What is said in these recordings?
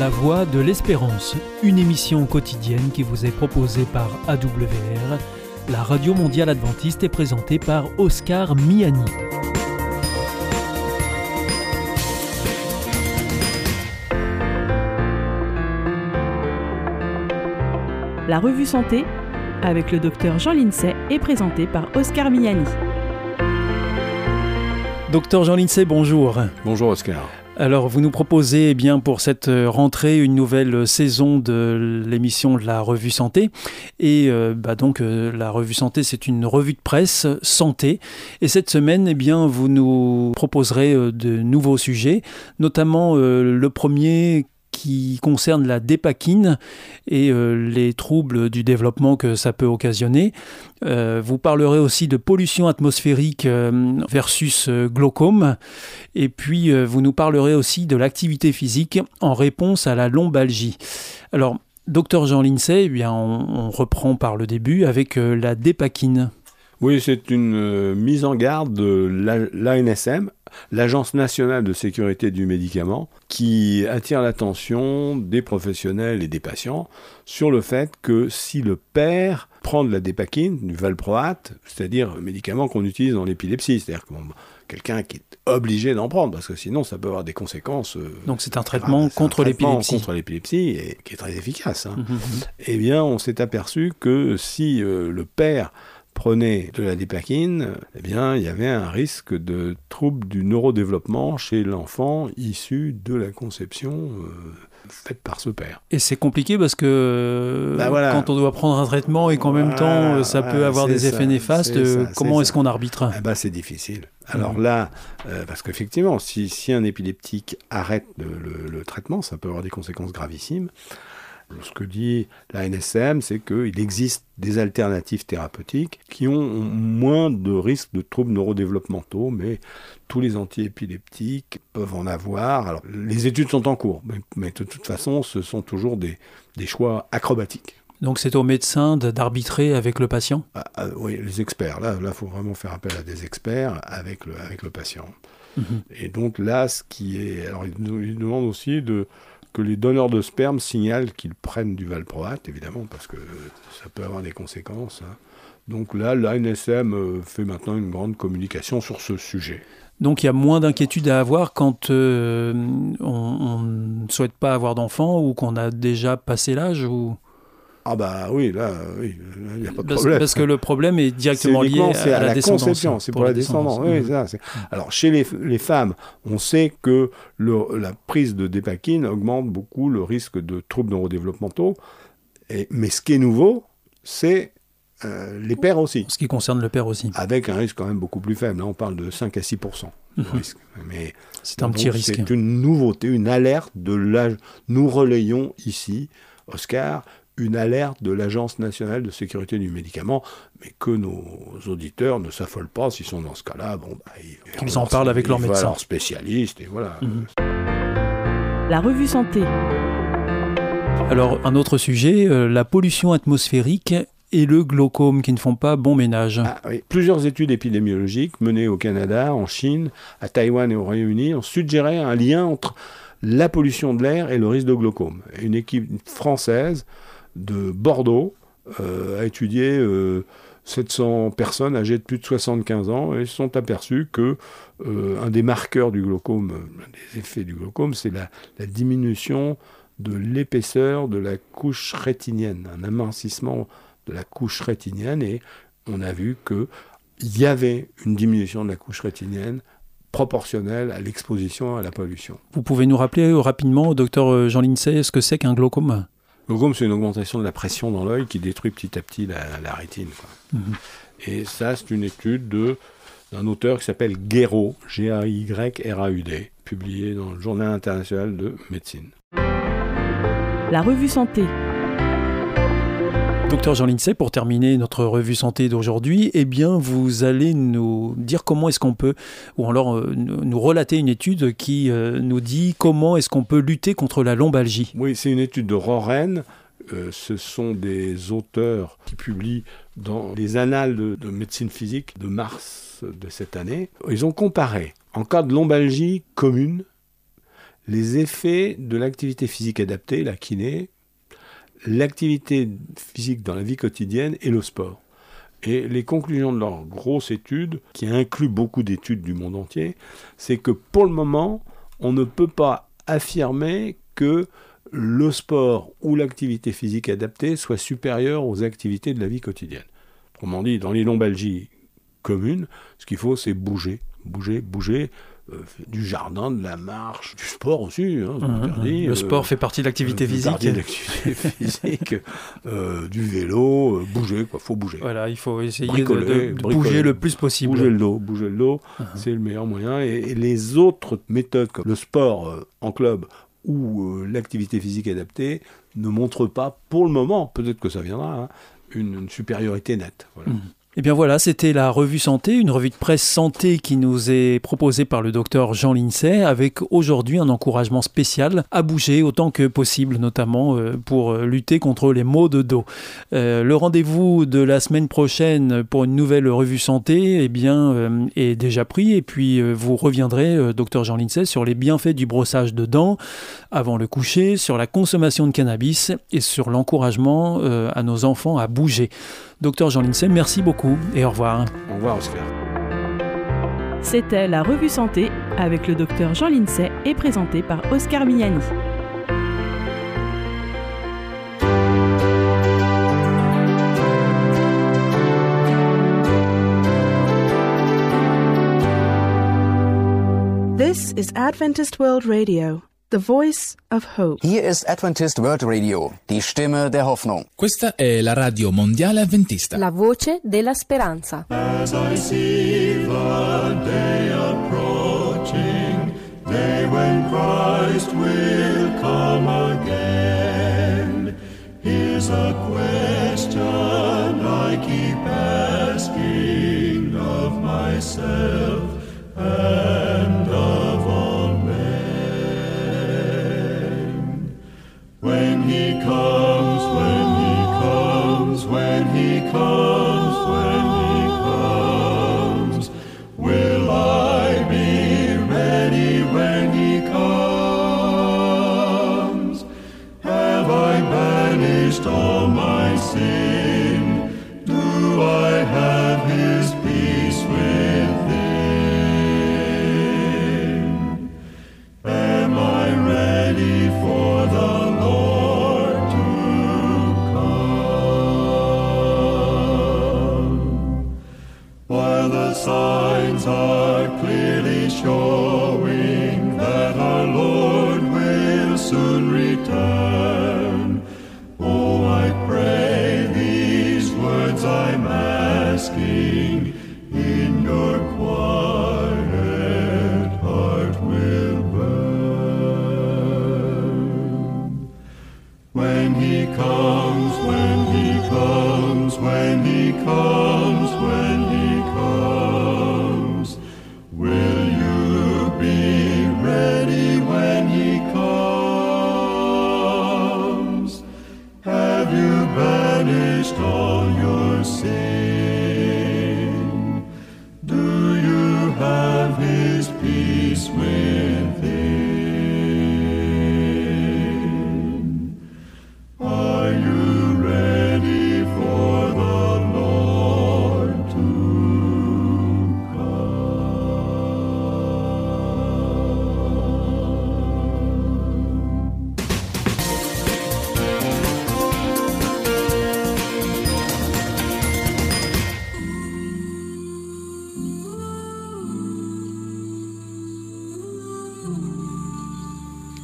La Voix de l'Espérance, une émission quotidienne qui vous est proposée par AWR, la radio mondiale adventiste est présentée par Oscar Miani. La revue Santé avec le docteur Jean Lincey est présentée par Oscar Miani. Docteur Jean Lincey, bonjour. Bonjour Oscar. Alors, vous nous proposez eh bien pour cette euh, rentrée une nouvelle saison de l'émission de la Revue Santé. Et euh, bah donc, euh, la Revue Santé, c'est une revue de presse santé. Et cette semaine, eh bien, vous nous proposerez de nouveaux sujets, notamment le premier qui concerne la dépakine et euh, les troubles du développement que ça peut occasionner. Euh, vous parlerez aussi de pollution atmosphérique euh, versus glaucome. Et puis, vous nous parlerez aussi de l'activité physique en réponse à la lombalgie. Alors, docteur Jean Lincey, eh bien, on, reprend par le début avec la dépakine. Oui, c'est une mise en garde de l'ANSM, l'Agence nationale de sécurité du médicament, qui attire l'attention des professionnels et des patients sur le fait que si le père prend de la dépakine, du valproate, c'est-à-dire un médicament qu'on utilise dans l'épilepsie, c'est-à-dire que quelqu'un qui est obligé d'en prendre, parce que sinon ça peut avoir des conséquences. Euh, Donc c'est un traitement contre l'épilepsie. Contre l'épilepsie, et qui est très efficace. Hein. Mmh, mmh, mmh. Eh bien, on s'est aperçu que si euh, le père prenait de la dépakine, eh bien, il y avait un risque de trouble du neurodéveloppement chez l'enfant issu de la conception euh, faite par ce père. Et c'est compliqué parce que bah, quand on doit prendre un traitement et qu'en même temps ça peut avoir des effets néfastes, comment est-ce qu'on arbitre? Eh ben, C'est difficile. Alors mmh. là, euh, parce qu'effectivement, si, si, un épileptique arrête le, traitement, ça peut avoir des conséquences gravissimes. Ce que dit la NSM, c'est qu'il existe des alternatives thérapeutiques qui ont moins de risques de troubles neurodéveloppementaux, mais tous les antiépileptiques peuvent en avoir. Alors, les études sont en cours, mais, de toute façon, ce sont toujours des, choix acrobatiques. Donc c'est au médecin d'arbitrer avec le patient? Ah, ah, Oui, les experts. Là, il faut vraiment faire appel à des experts avec le, avec le patient. Mhm. Et donc là, ce qui est... Alors, il, il demande aussi de que les donneurs de sperme signalent qu'ils prennent du valproate, évidemment, parce que ça peut avoir des conséquences. Hein. Donc là, l'ANSM euh, fait maintenant une grande communication sur ce sujet. Donc il y a moins d'inquiétude à avoir quand euh, on ne souhaite pas avoir d'enfant ou qu'on a déjà passé l'âge ou... Ah bah oui, là, oui, il n'y a pas de problème. Parce que le problème est directement lié à, la, conception, c'est pour, la descendance. Oui, ça, Alors chez les, les, femmes, on sait que le, la prise de dépakine augmente beaucoup le risque de troubles neurodéveloppementaux. Et, mais ce qui est nouveau, c'est euh, les pères aussi. Ce qui concerne le père aussi. Avec un risque quand même beaucoup plus faible. Là, on parle de 5 à 6 de mhm. risque. Mais c'est un petit risque. C'est une nouveauté, une alerte de l'âge. Nous relayons ici, Oscar, une alerte de l'Agence nationale de sécurité du médicament, mais que nos auditeurs ne s'affolent pas s'ils sont dans ce cas-là. Bon, bah, ils, en parlent avec leur médecin. Leurs spécialistes, et voilà. Mhm. La revue Santé. Alors, un autre sujet, euh, la pollution atmosphérique et le glaucome qui ne font pas bon ménage. Ah Plusieurs études épidémiologiques menées au Canada, en Chine, à Taïwan et au Royaume-Uni ont suggéré un lien entre la pollution de l'air et le risque de glaucome. Une équipe française de Bordeaux euh, a étudié 700 euh, personnes âgées de plus de 75 ans et se sont aperçus que euh, un des marqueurs du glaucome, des effets du glaucome, c'est la, diminution de l'épaisseur de la couche rétinienne, un amincissement de la couche rétinienne et on a vu qu'il y avait une diminution de la couche rétinienne proportionnelle à l'exposition à la pollution. Vous pouvez nous rappeler rapidement, docteur Jean Lincey, ce que c'est qu'un glaucome? Le glaucome, c'est une augmentation de la pression dans l'œil qui détruit petit à petit la, rétine. Mhm. Et ça, c'est une étude de, d'un auteur qui s'appelle Guéraud, G-A-Y-R-A-U-D, publié dans le Journal international de médecine. La revue Santé Docteur Jean Lincey, pour terminer notre revue santé d'aujourd'hui, eh bien, vous allez nous dire comment est-ce qu'on peut, ou alors euh, nous relater une étude qui euh, nous dit comment est-ce qu'on peut lutter contre la lombalgie. Oui, c'est une étude de Roren. Euh, ce sont des auteurs qui publient dans les annales de, de médecine physique de mars de cette année. Ils ont comparé, en cas de lombalgie commune, les effets de l'activité physique adaptée, la kiné, l'activité physique dans la vie quotidienne et le sport. Et les conclusions de leur grosse étude, qui inclut beaucoup d'études du monde entier, c'est que pour le moment, on ne peut pas affirmer que le sport ou l'activité physique adaptée soit supérieure aux activités de la vie quotidienne. Autrement dit, dans les lombalgies communes, ce qu'il faut, c'est bouger, bouger, bouger, du jardin, de la marche, du sport aussi. Hein, mmh, mmh. le sport fait partie de l'activité physique. Partie de l'activité physique, euh, du vélo, euh, bouger, quoi. Faut bouger. Voilà, il faut essayer de, bouger le plus possible. Bouger le dos, bouger le dos, mmh. c'est le meilleur moyen. Et, les autres méthodes, comme le sport en club ou l'activité physique adaptée, ne montrent pas, pour le moment, peut-être que ça viendra, hein, une, supériorité nette. Voilà. Eh bien voilà, c'était la revue santé, une revue de presse santé qui nous est proposée par le docteur Jean Lincey, avec aujourd'hui un encouragement spécial à bouger autant que possible, notamment euh, pour euh, lutter contre les maux de dos. Euh, le rendez-vous de la semaine prochaine pour une nouvelle revue santé eh bien, est déjà pris, et puis vous reviendrez, docteur Jean Lincey, sur les bienfaits du brossage de dents avant le coucher, sur la consommation de cannabis et sur l'encouragement à nos enfants à bouger. Docteur Jean Lincey, merci beaucoup et au revoir. Au revoir Oscar. C'était la revue santé avec le docteur Jean Lincey et présenté par Oscar Miani. This is Adventist World Radio. The Voice of Hope. Hier ist Adventist World Radio, die Stimme der Hoffnung. Questa è la radio mondiale adventista. La voce della speranza. As I see the day approaching, day when Christ will come again. Here's a question I keep asking of myself and He comes,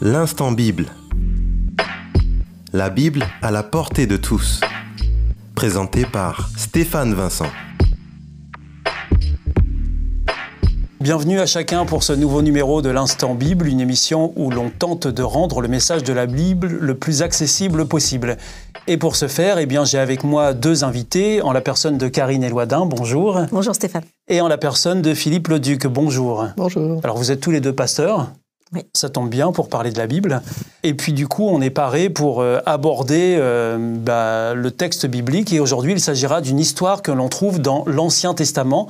L'instant Bible. La Bible à la portée de tous. Présenté par Stéphane Vincent. Bienvenue à chacun pour ce nouveau numéro de l'Instant Bible, une émission où l'on tente de rendre le message de la Bible le plus accessible possible. Et pour ce faire, eh bien, j'ai avec moi deux invités, en la personne de Karine Eloidin, bonjour. Bonjour Stéphane. Et en la personne de Philippe Leduc, bonjour. Bonjour. Alors vous êtes tous les deux pasteurs Oui. Ça tombe bien pour parler de la Bible. Et puis du coup, on est paré pour euh, aborder euh, bah, le texte biblique. Et aujourd'hui, il s'agira d'une histoire que l'on trouve dans l'Ancien Testament,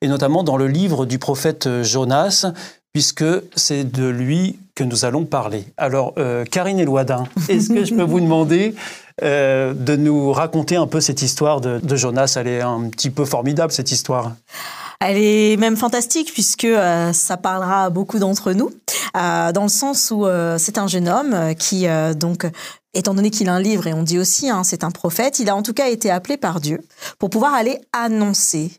et notamment dans le livre du prophète Jonas, puisque c'est de lui que nous allons parler. Alors, euh, Karine Elouadin, est-ce que je peux vous demander euh, de nous raconter un peu cette histoire de, de Jonas? Elle est un petit peu formidable, cette histoire. Elle est même fantastique puisque euh, ça parlera à beaucoup d'entre nous, euh, dans le sens où euh, c'est un jeune homme euh, qui, euh, donc, étant donné qu'il a un livre, et on dit aussi, hein, c'est un prophète, il a en tout cas été appelé par Dieu pour pouvoir aller annoncer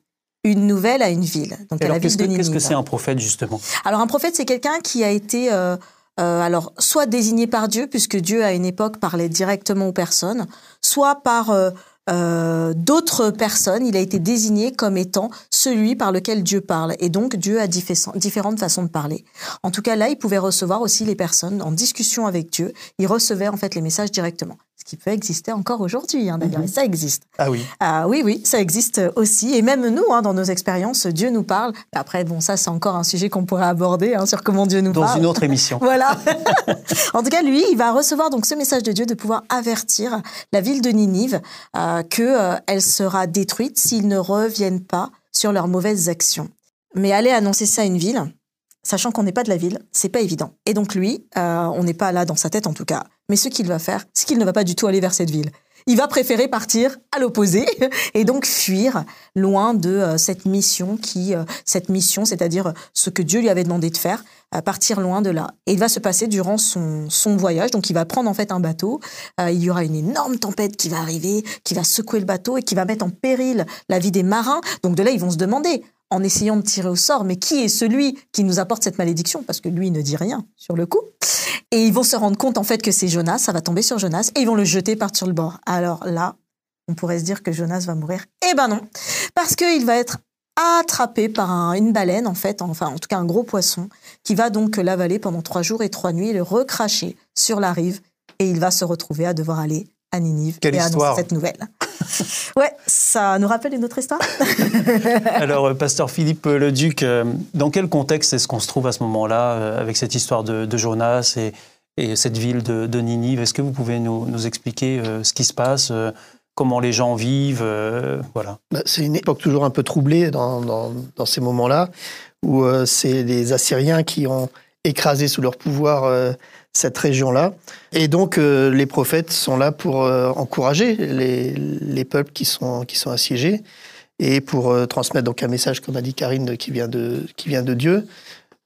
une nouvelle à une ville, donc Et à la alors, ville qu'est-ce de que Ninive. qu'est-ce que c'est un prophète, justement? Alors un prophète, c'est quelqu'un qui a été euh, euh, alors soit désigné par Dieu, puisque Dieu à une époque parlait directement aux personnes, soit par euh, euh, d'autres personnes. Il a été désigné comme étant celui par lequel Dieu parle. Et donc Dieu a diffé- différentes façons de parler. En tout cas là, il pouvait recevoir aussi les personnes en discussion avec Dieu. Il recevait en fait les messages directement. Ce qui peut exister encore aujourd'hui, hein, d'ailleurs, et ça existe. Ah oui. Ah oui, oui, ça existe aussi. Et même nous, hein, dans nos expériences, Dieu nous parle. Après, bon, ça, c'est encore un sujet qu'on pourrait aborder hein, sur comment Dieu nous Dans parle. une autre émission. Voilà. en tout cas, lui, il va recevoir donc ce message de Dieu de pouvoir avertir la ville de Ninive euh, que euh, sera détruite s'ils ne reviennent pas sur leurs mauvaises actions. Mais aller annoncer ça à une ville, sachant qu'on n'est pas de la ville, c'est pas évident. Et donc lui, euh, on n'est pas là dans sa tête en tout cas. Mais ce qu'il va faire, c'est qu'il ne va pas du tout aller vers cette ville. Il va préférer partir à l'opposé et donc fuir loin de euh, cette mission qui, euh, cette mission, c'est-à-dire ce que Dieu lui avait demandé de faire, partir loin de là. Et il va se passer durant son, voyage. Donc il va prendre en fait un bateau. Euh, il y aura une énorme tempête qui va arriver, qui va secouer le bateau et qui va mettre en péril la vie des marins. Donc de là, ils vont se demander, en essayant de tirer au sort, mais qui est celui qui nous apporte cette malédiction Parce que lui ne dit rien sur le coup. Et ils vont se rendre compte en fait que c'est Jonas, ça va tomber sur Jonas, et ils vont le jeter par sur le bord. Alors là, on pourrait se dire que Jonas va mourir. Eh ben non, parce qu'il va être attrapé par un- une baleine, en fait, enfin en tout cas un gros poisson, qui va donc l'avaler pendant trois jours et trois nuits et le recracher sur la rive, et il va se retrouver à devoir aller à Ninive Quelle et annoncer histoire. cette nouvelle. ouais, ça nous rappelle une autre histoire Alors, euh, pasteur Philippe Leduc, euh, dans quel contexte est-ce qu'on se trouve à ce moment-là, euh, avec cette histoire de, de Jonas et, et cette ville de, de Ninive? Est-ce que vous pouvez nous, nous expliquer euh, ce qui se passe, euh, comment les gens vivent euh, Voilà. Bah, c'est une époque toujours un peu troublée dans, dans, dans ces moments-là, où euh, c'est les Assyriens qui ont écrasé sous leur pouvoir euh, cette région-là. Et donc, euh, les prophètes sont là pour euh, encourager les, les peuples qui sont, assiégés et pour euh, transmettre donc un message, comme a dit Karine, qui vient de, qui vient de Dieu,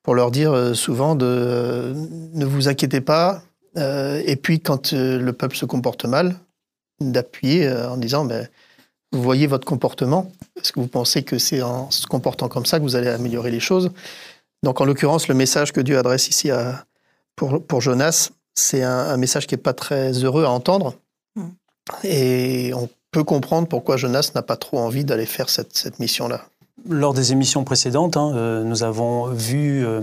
pour leur dire souvent de ne vous inquiétez pas. et puis, quand le peuple se comporte mal, d'appuyer en disant ben, vous voyez votre comportement Est-ce que vous pensez que c'est en se comportant comme ça que vous allez améliorer les choses? Donc, en l'occurrence, le message que Dieu adresse ici à, pour, pour Jonas, c'est un, un message qui n'est pas très heureux à entendre. Mm. Et on peut comprendre pourquoi Jonas n'a pas trop envie d'aller faire cette, cette mission-là. Lors des émissions précédentes, hein, euh, nous avons vu euh,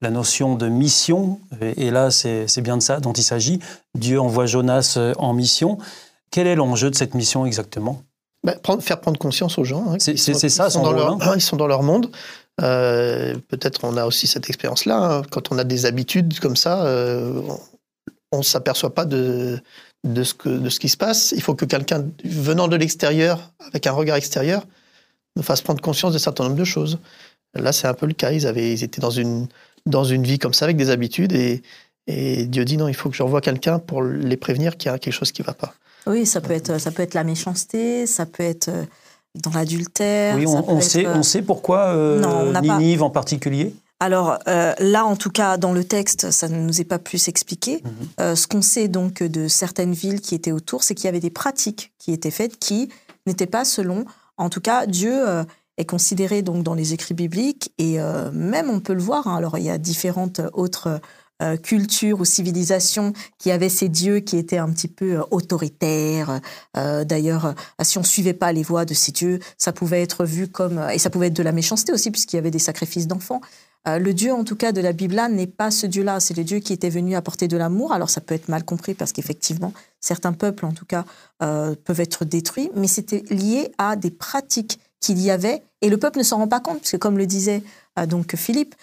la notion de mission, et, et là, c'est bien de ça dont il s'agit. Dieu envoie Jonas euh, en mission. Quel est l'enjeu de cette mission exactement? Ben, prendre- faire prendre conscience aux gens. hein, C'est- ça, qui sont son dans rôle, leur, Ils sont dans leur monde. Euh, Peut-être on a aussi cette expérience-là. hein. Quand on a des habitudes comme ça, euh, on ne s'aperçoit pas de, de, ce qui se passe. Il faut que quelqu'un venant de l'extérieur, avec un regard extérieur, nous fasse prendre conscience d'un certain nombre de choses. Là, c'est un peu le cas. Ils, avaient, ils étaient dans une, dans une vie comme ça, avec des habitudes. Et, Dieu dit non, il faut que je revoie quelqu'un pour les prévenir qu'il y a quelque chose qui ne va pas. Oui, ça peut être, ça peut être la méchanceté, ça peut être euh, dans l'adultère. Oui, on, peut on être, sait, on sait pourquoi euh, Non, pas- Ninive en particulier? Alors euh, là, en tout cas, dans le texte, ça ne nous est pas plus expliqué. Mhm. Euh, ce qu'on sait donc de certaines villes qui étaient autour, c'est qu'il y avait des pratiques qui étaient faites qui n'étaient pas selon. En tout cas, Dieu euh, est considéré donc dans les écrits bibliques et même on peut le voir. hein, alors il y a différentes autres euh, cultures ou civilisations qui avaient ces dieux qui étaient un petit peu euh, autoritaires. Euh, D'ailleurs, si on suivait pas les voies de ces dieux, ça pouvait être vu comme et ça pouvait être de la méchanceté aussi puisqu'il y avait des sacrifices d'enfants. Le Dieu, en tout cas, de la Bible n'est pas ce Dieu-là. C'est le Dieu qui était venu apporter de l'amour. Alors, ça peut être mal compris parce qu'effectivement, certains peuples, en tout cas, peuvent être détruits, mais c'était lié à des pratiques qu'il y avait et le peuple ne s'en rend pas compte parce que, comme le disait donc Philippe,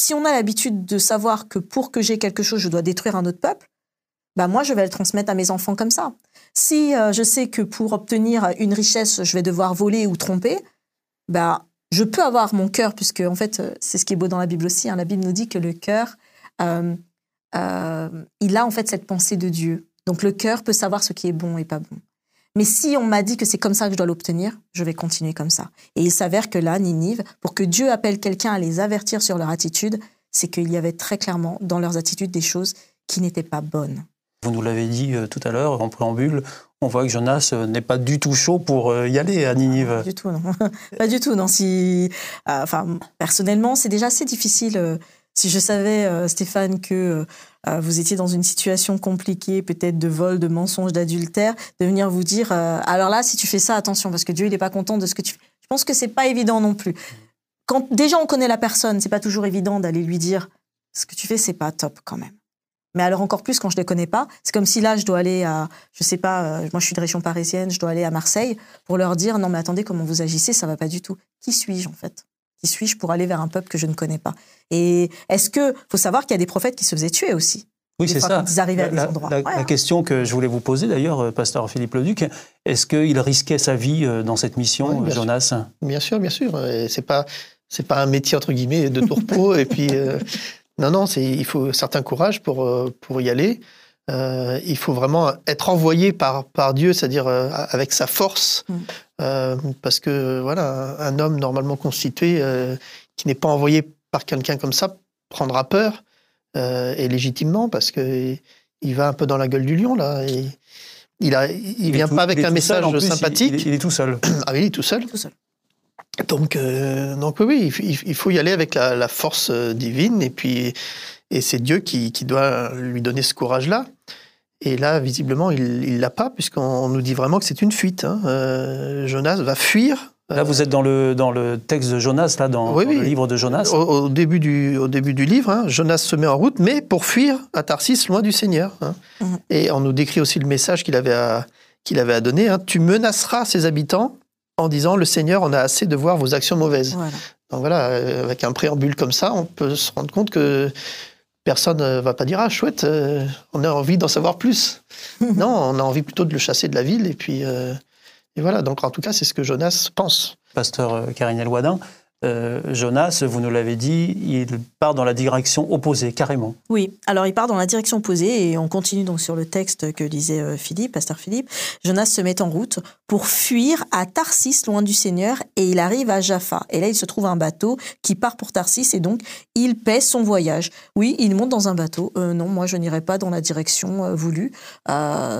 si on a l'habitude de savoir que pour que j'ai quelque chose, je dois détruire un autre peuple, bah moi, je vais le transmettre à mes enfants comme ça. Si euh, je sais que pour obtenir une richesse, je vais devoir voler ou tromper, bah je peux avoir mon cœur, puisque en fait, euh, c'est ce qui est beau dans la Bible aussi. hein. La Bible nous dit que le cœur, euh, il a en fait cette pensée de Dieu. Donc le cœur peut savoir ce qui est bon et pas bon. Mais si on m'a dit que c'est comme ça que je dois l'obtenir, je vais continuer comme ça. Et il s'avère que là, Ninive, pour que Dieu appelle quelqu'un à les avertir sur leur attitude, c'est qu'il y avait très clairement dans leurs attitudes des choses qui n'étaient pas bonnes. Vous nous l'avez dit euh, tout à l'heure en préambule, on voit que Jonas euh, n'est pas du tout chaud pour euh, y aller à Pas Ninive. du tout, non. pas du tout, non. Si, enfin, personnellement, c'est déjà assez difficile. Euh, si je savais, euh, Stéphane, que euh, vous étiez dans une situation compliquée, peut-être de vol, de mensonge, d'adultère, de venir vous dire, euh, alors là, si tu fais ça, attention, parce que Dieu, il n'est pas content de ce que tu fais. Je pense que c'est pas évident non plus. Quand déjà on connaît la personne, c'est pas toujours évident d'aller lui dire, ce que tu fais, c'est pas top quand même. Mais alors encore plus quand je les connais pas, c'est comme si là je dois aller à, je sais pas, euh, moi je suis de région parisienne, je dois aller à Marseille pour leur dire non mais attendez comment vous agissez, ça va pas du tout. Qui suis-je en fait? Qui suis-je pour aller vers un peuple que je ne connais pas Et est-ce que faut savoir qu'il y a des prophètes qui se faisaient tuer aussi Oui, c'est ça. ils arrivaient à des la, endroits. la- Ouais, la hein. question que je voulais vous poser d'ailleurs, euh, pasteur Philippe Leduc, est-ce qu'il risquait sa vie euh, dans cette mission, Oui, bien sûr. Jonas Bien sûr, bien sûr. C'est pas, c'est pas un métier entre guillemets de tourpeau. et puis, euh, non, non, c'est, il faut un certain courage pour euh, pour y aller. Euh, il faut vraiment être envoyé par par Dieu, c'est-à-dire euh, avec sa force, Mm. Euh, parce que voilà, un homme normalement constitué euh, qui n'est pas envoyé par quelqu'un comme ça prendra peur euh, et légitimement parce que il va un peu dans la gueule du lion là. Et il a, il, est vient tout- pas avec il un message seul, en plus, il- sympathique. Il, il est tout seul. Ah oui, il est tout seul. Tout seul. Donc, euh, donc oui, il il, il faut y aller avec la, la force divine et puis et c'est Dieu qui, qui doit lui donner ce courage-là. Et là, visiblement, il il l'a pas puisqu'on nous dit vraiment que c'est une fuite. hein. Euh, Jonas va fuir. Là, vous êtes dans le, dans le texte de Jonas, là, dans, Oui, dans oui. le livre de Jonas. Au, au début du, au début du livre, hein, Jonas se met en route, mais pour fuir à Tarsis, loin du Seigneur. hein. Mhm. Et on nous décrit aussi le message qu'il avait à, qu'il avait à donner. hein. Tu menaceras ses habitants en disant Le Seigneur en a assez de voir vos actions mauvaises. Voilà. Donc voilà, euh, avec un préambule comme ça, on peut se rendre compte que personne ne va pas dire Ah, chouette, euh, on a envie d'en savoir plus. non, on a envie plutôt de le chasser de la ville. Et puis, euh, et voilà. Donc en tout cas, c'est ce que Jonas pense. Pasteur euh, Karine Elouadin, euh, Jonas, vous nous l'avez dit, il part dans la direction opposée, carrément. Oui, alors il part dans la direction opposée et on continue donc sur le texte que lisait euh, Philippe, pasteur Philippe. Jonas se met en route pour fuir à Tarsis, loin du Seigneur, et il arrive à Jaffa. Et là, il se trouve un bateau qui part pour Tarsis et donc il paie son voyage. Oui, il monte dans un bateau. Euh, non, moi, je n'irai pas dans la direction voulue.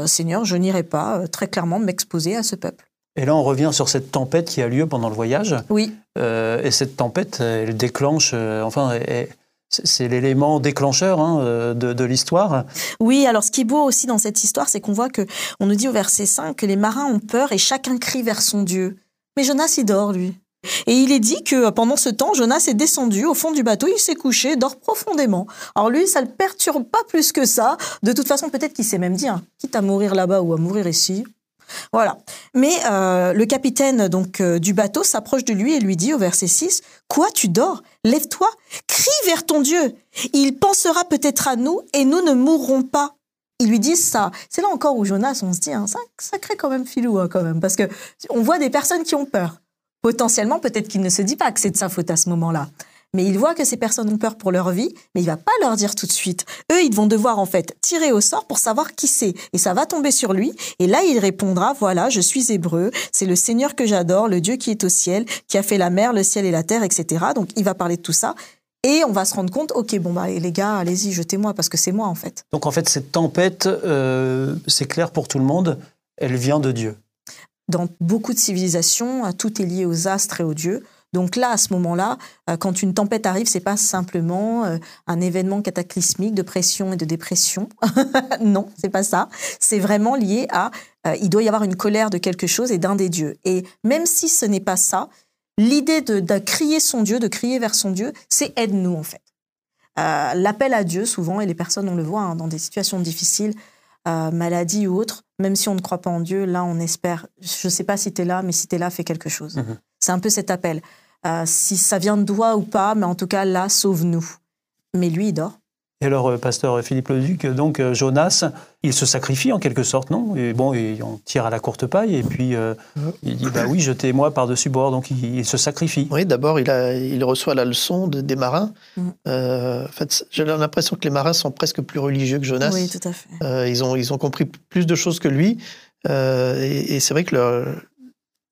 Seigneur, je n'irai pas très clairement m'exposer à ce peuple. Et là, on revient sur cette tempête qui a lieu pendant le voyage. Oui, Euh, et cette tempête, elle déclenche, euh, enfin, elle- c'est l'élément déclencheur hein, euh, de, de l'histoire. Oui, alors ce qui est beau aussi dans cette histoire, c'est qu'on voit que on nous dit au verset 5 que les marins ont peur et chacun crie vers son Dieu. Mais Jonas, il dort, lui. Et il est dit que pendant ce temps, Jonas est descendu au fond du bateau, il s'est couché, dort profondément. Alors lui, ça le perturbe pas plus que ça. De toute façon, peut-être qu'il s'est même dit, hein, quitte à mourir là-bas ou à mourir ici. Voilà. Mais euh, le capitaine donc euh, du bateau s'approche de lui et lui dit au verset 6, Quoi, tu dors? Lève-toi, crie vers ton Dieu. Il pensera peut-être à nous et nous ne mourrons pas. Ils lui disent ça. C'est là encore où Jonas, on se dit, hein, ça, crée quand même filou hein, quand même, parce que on voit des personnes qui ont peur. Potentiellement, peut-être qu'il ne se dit pas que c'est de sa faute à ce moment-là. Mais il voit que ces personnes ont peur pour leur vie, mais il va pas leur dire tout de suite. Eux, ils vont devoir en fait tirer au sort pour savoir qui c'est. Et ça va tomber sur lui. Et là, il répondra, voilà, je suis hébreu, c'est le Seigneur que j'adore, le Dieu qui est au ciel, qui a fait la mer, le ciel et la terre, etc. Donc, il va parler de tout ça. Et on va se rendre compte, ok, bon, bah, les gars, allez-y, jetez-moi, parce que c'est moi, en fait. Donc en fait, cette tempête, euh, c'est clair pour tout le monde, elle vient de Dieu. Dans beaucoup de civilisations, tout est lié aux astres et aux dieux. Donc là, à ce moment-là, euh, quand une tempête arrive, c'est pas simplement euh, un événement cataclysmique de pression et de dépression. non, c'est pas ça. C'est vraiment lié à, euh, il doit y avoir une colère de quelque chose et d'un des dieux. Et même si ce n'est pas ça, l'idée de, crier son Dieu, de crier vers son Dieu, c'est aide-nous en fait. L'appel à Dieu, souvent, et les personnes, on le voit hein, dans des situations difficiles, euh, maladie ou autre, même si on ne croit pas en Dieu, là, on espère. Je ne sais pas si tu es là, mais si tu es là, fais quelque chose. Mhm. C'est un peu cet appel. Euh, si ça vient de toi ou pas, mais en tout cas, là, sauve-nous. Mais lui, il dort. Et alors, euh, pasteur Philippe Leduc, donc euh, Jonas, il se sacrifie en quelque sorte, non? Et bon, et on tire à la courte paille, et puis euh, il dit bah oui, jetez-moi par-dessus bord, donc il, il se sacrifie. Oui, d'abord, il, reçoit la leçon de- des marins. Mm. Euh, en fait, j'ai l'impression que les marins sont presque plus religieux que Jonas. Oui, tout à fait. Euh, ils, ont, ils ont compris plus de choses que lui. Euh, et et c'est vrai que le-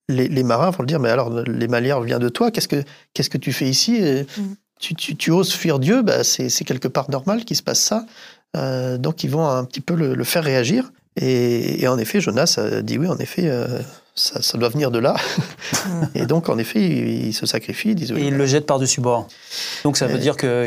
les, les marins vont le dire, mais alors les Malières vient de toi, qu'est-ce que, qu'est-ce que tu fais ici Mm. tu, tu- tu oses fuir Dieu, bah, c'est c'est quelque part normal qu'il se passe ça. Euh, donc ils vont un petit peu le, le faire réagir. Et, et en effet, Jonas a dit oui, en effet, euh, ça, ça doit venir de là. et donc, en effet, il, il se sacrifie. Il dit, oui, Et il le jette par-dessus bord. Donc ça veut dire que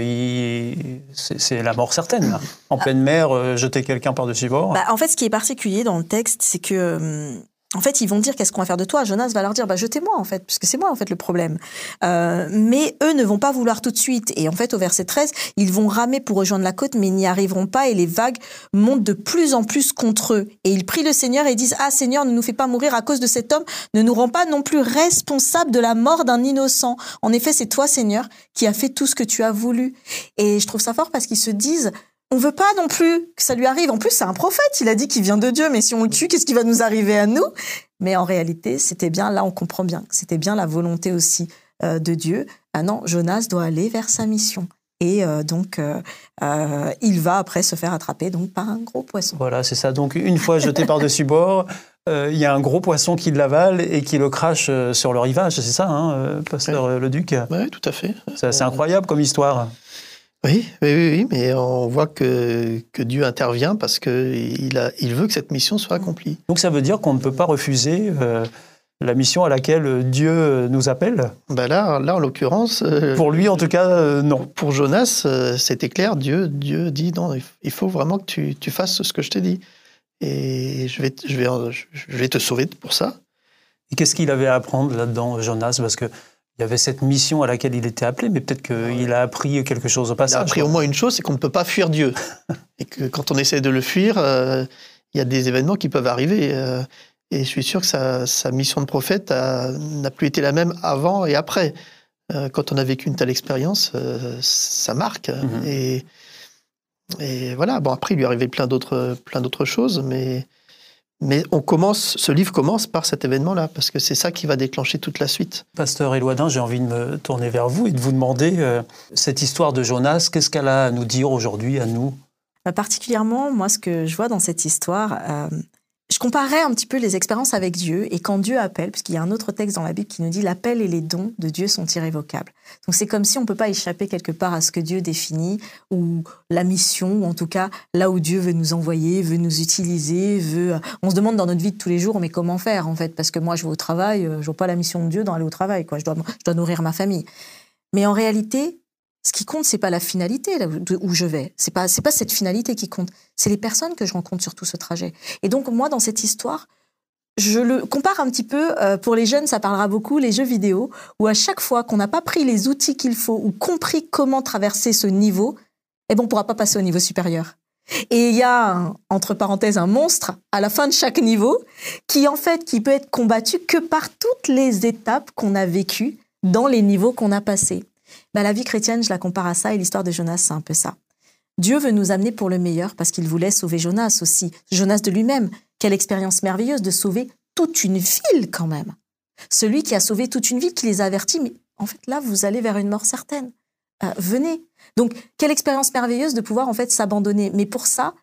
c'est la mort certaine. là. En pleine mer, euh, jeter quelqu'un par-dessus bord. Bah, en fait, ce qui est particulier dans le texte, c'est que, hum, en fait, ils vont dire qu'est-ce qu'on va faire de toi? Jonas va leur dire, bah, jetez-moi, en fait, puisque c'est moi, en fait, le problème. Euh, mais eux ne vont pas vouloir tout de suite. Et en fait, au verset 13, ils vont ramer pour rejoindre la côte, mais n'y arriveront pas et les vagues montent de plus en plus contre eux. Et ils prient le Seigneur et disent, ah, Seigneur, ne nous fais pas mourir à cause de cet homme, ne nous rends pas non plus responsables de la mort d'un innocent. En effet, c'est toi, Seigneur, qui as fait tout ce que tu as voulu. Et je trouve ça fort parce qu'ils se disent, on veut pas non plus que ça lui arrive. En plus, c'est un prophète. Il a dit qu'il vient de Dieu, mais si on le tue, qu'est-ce qui va nous arriver à nous? Mais en réalité, c'était bien. Là, on comprend bien que c'était bien la volonté aussi euh, de Dieu. Ah non, Jonas doit aller vers sa mission. Et euh, donc, euh, euh, il va après se faire attraper donc par un gros poisson. Voilà, c'est ça. Donc une fois jeté par-dessus bord, euh, il y a un gros poisson qui l'avale et qui le crache sur le rivage. C'est ça, hein, pasteur euh, Leduc? Oui, tout à fait. C'est assez incroyable comme histoire. Oui, oui, oui, mais on voit que, que Dieu intervient parce qu'il il veut que cette mission soit accomplie. Donc ça veut dire qu'on ne peut pas refuser euh, la mission à laquelle Dieu nous appelle? Ben là, là, en l'occurrence, euh, Pour lui, en tout cas, euh, non. pour Jonas, c'était clair. Dieu, Dieu dit non, il faut vraiment que tu, tu fasses ce que je t'ai dit. Et je vais, te- je, vais, je vais te sauver pour ça. Et qu'est-ce qu'il avait à apprendre là-dedans, Jonas? Parce que il y avait cette mission à laquelle il était appelé, mais peut-être qu'il a appris quelque chose au Il a passage. appris au moins une chose, c'est qu'on ne peut pas fuir Dieu. et que quand on essaie de le fuir, euh, il y a des événements qui peuvent arriver. euh, et je suis sûr que sa, sa mission de prophète n'a plus été la même avant et après. Euh, quand on a vécu une telle expérience, ça marque. Mhm. Et, et voilà. Bon, après, il lui est arrivé plein d'autres, plein d'autres choses, mais, mais on commence, ce livre commence par cet événement-là, parce que c'est ça qui va déclencher toute la suite. Pasteur Éloidin, j'ai envie de me tourner vers vous et de vous demander, euh, cette histoire de Jonas, qu'est-ce qu'elle a à nous dire aujourd'hui, à nous? Bah, particulièrement, moi, ce que je vois dans cette histoire, euh, je comparais un petit peu les expériences avec Dieu et quand Dieu appelle, parce qu'il y a un autre texte dans la Bible qui nous dit l'appel et les dons de Dieu sont irrévocables. Donc c'est comme si on peut pas échapper quelque part à ce que Dieu définit ou la mission ou en tout cas là où Dieu veut nous envoyer, veut nous utiliser, veut. On se demande dans notre vie de tous les jours, mais comment faire en fait? Parce que moi je vais au travail, euh, je vois pas la mission de Dieu dans aller au travail, quoi. Je dois nourrir ma famille. Mais en réalité, ce qui compte, c'est pas la finalité là où, je vais. C'est pas, c'est pas cette finalité qui compte. C'est les personnes que je rencontre sur tout ce trajet. Et donc moi, dans cette histoire, je le compare un petit peu. euh, pour les jeunes, ça parlera beaucoup les jeux vidéo, où à chaque fois qu'on n'a pas pris les outils qu'il faut ou compris comment traverser ce niveau, eh ben on pourra pas passer au niveau supérieur. Et il y a, entre parenthèses, un monstre à la fin de chaque niveau qui, en fait, qui peut être combattu que par toutes les étapes qu'on a vécues dans les niveaux qu'on a passés. Ben, la vie chrétienne, je la compare à ça et l'histoire de Jonas, c'est un peu ça. Dieu veut nous amener pour le meilleur parce qu'il voulait sauver Jonas aussi. Jonas de lui-même. Quelle expérience merveilleuse de sauver toute une ville quand même. Celui qui a sauvé toute une ville, qui les a avertis, mais en fait là, vous allez vers une mort certaine. Euh, venez. Donc, quelle expérience merveilleuse de pouvoir en fait s'abandonner. Mais pour ça,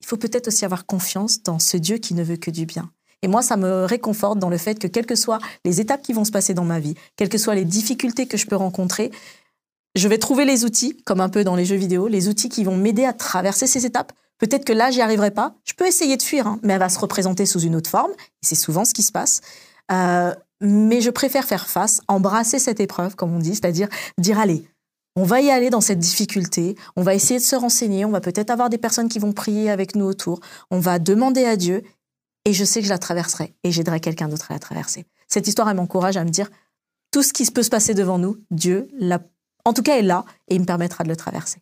il faut peut-être aussi avoir confiance dans ce Dieu qui ne veut que du bien. Et moi, ça me réconforte dans le fait que quelles que soient les étapes qui vont se passer dans ma vie, quelles que soient les difficultés que je peux rencontrer, je vais trouver les outils, comme un peu dans les jeux vidéo, les outils qui vont m'aider à traverser ces étapes. Peut-être que là, j'y arriverai pas. Je peux essayer de fuir, hein, mais elle va se représenter sous une autre forme. Et c'est souvent ce qui se passe. Euh, mais je préfère faire face, embrasser cette épreuve, comme on dit, c'est-à-dire dire allez, on va y aller dans cette difficulté, on va essayer de se renseigner, on va peut-être avoir des personnes qui vont prier avec nous autour, on va demander à Dieu, et je sais que je la traverserai, et j'aiderai quelqu'un d'autre à la traverser. Cette histoire, elle m'encourage à me dire, tout ce qui peut se passer devant nous, Dieu, en tout cas, est là, et il me permettra de le traverser.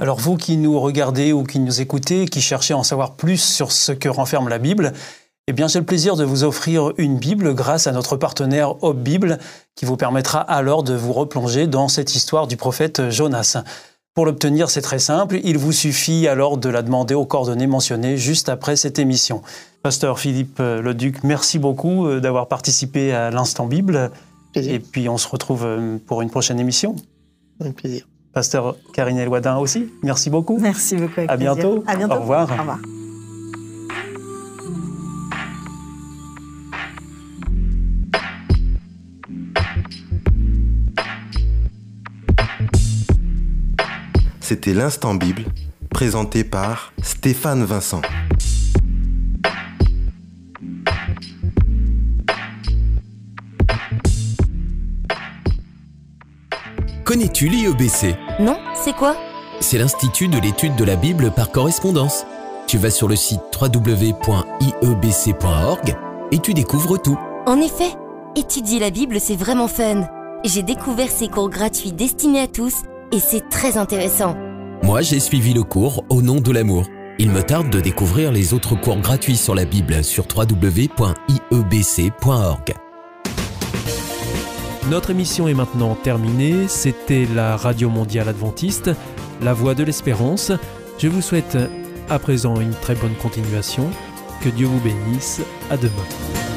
Alors vous qui nous regardez ou qui nous écoutez, qui cherchez à en savoir plus sur ce que renferme la Bible, eh bien j'ai le plaisir de vous offrir une Bible grâce à notre partenaire Hope Bible qui vous permettra alors de vous replonger dans cette histoire du prophète Jonas. Pour l'obtenir, c'est très simple. Il vous suffit alors de la demander aux coordonnées mentionnées juste après cette émission. Pasteur Philippe euh, Leduc, merci beaucoup euh, d'avoir participé à l'Instant Bible. Plaisir. Et puis on se retrouve euh, pour une prochaine émission. Avec plaisir. Pasteur Karine Elouadin aussi, merci beaucoup. Merci beaucoup. À bientôt. À bientôt. Au revoir. Au revoir. C'était l'instant Bible, présenté par Stéphane Vincent. Connais-tu l'IEBC Non, c'est quoi? C'est l'Institut de l'étude de la Bible par correspondance. Tu vas sur le site www.iebc.org et tu découvres tout. En effet, étudier la Bible, c'est vraiment fun. J'ai découvert ces cours gratuits destinés à tous et c'est très intéressant. Moi, j'ai suivi le cours Au nom de l'amour. Il me tarde de découvrir les autres cours gratuits sur la Bible sur www.iebc.org. Notre émission est maintenant terminée. C'était la Radio Mondiale Adventiste, la voix de l'espérance. Je vous souhaite à présent une très bonne continuation. Que Dieu vous bénisse. À demain.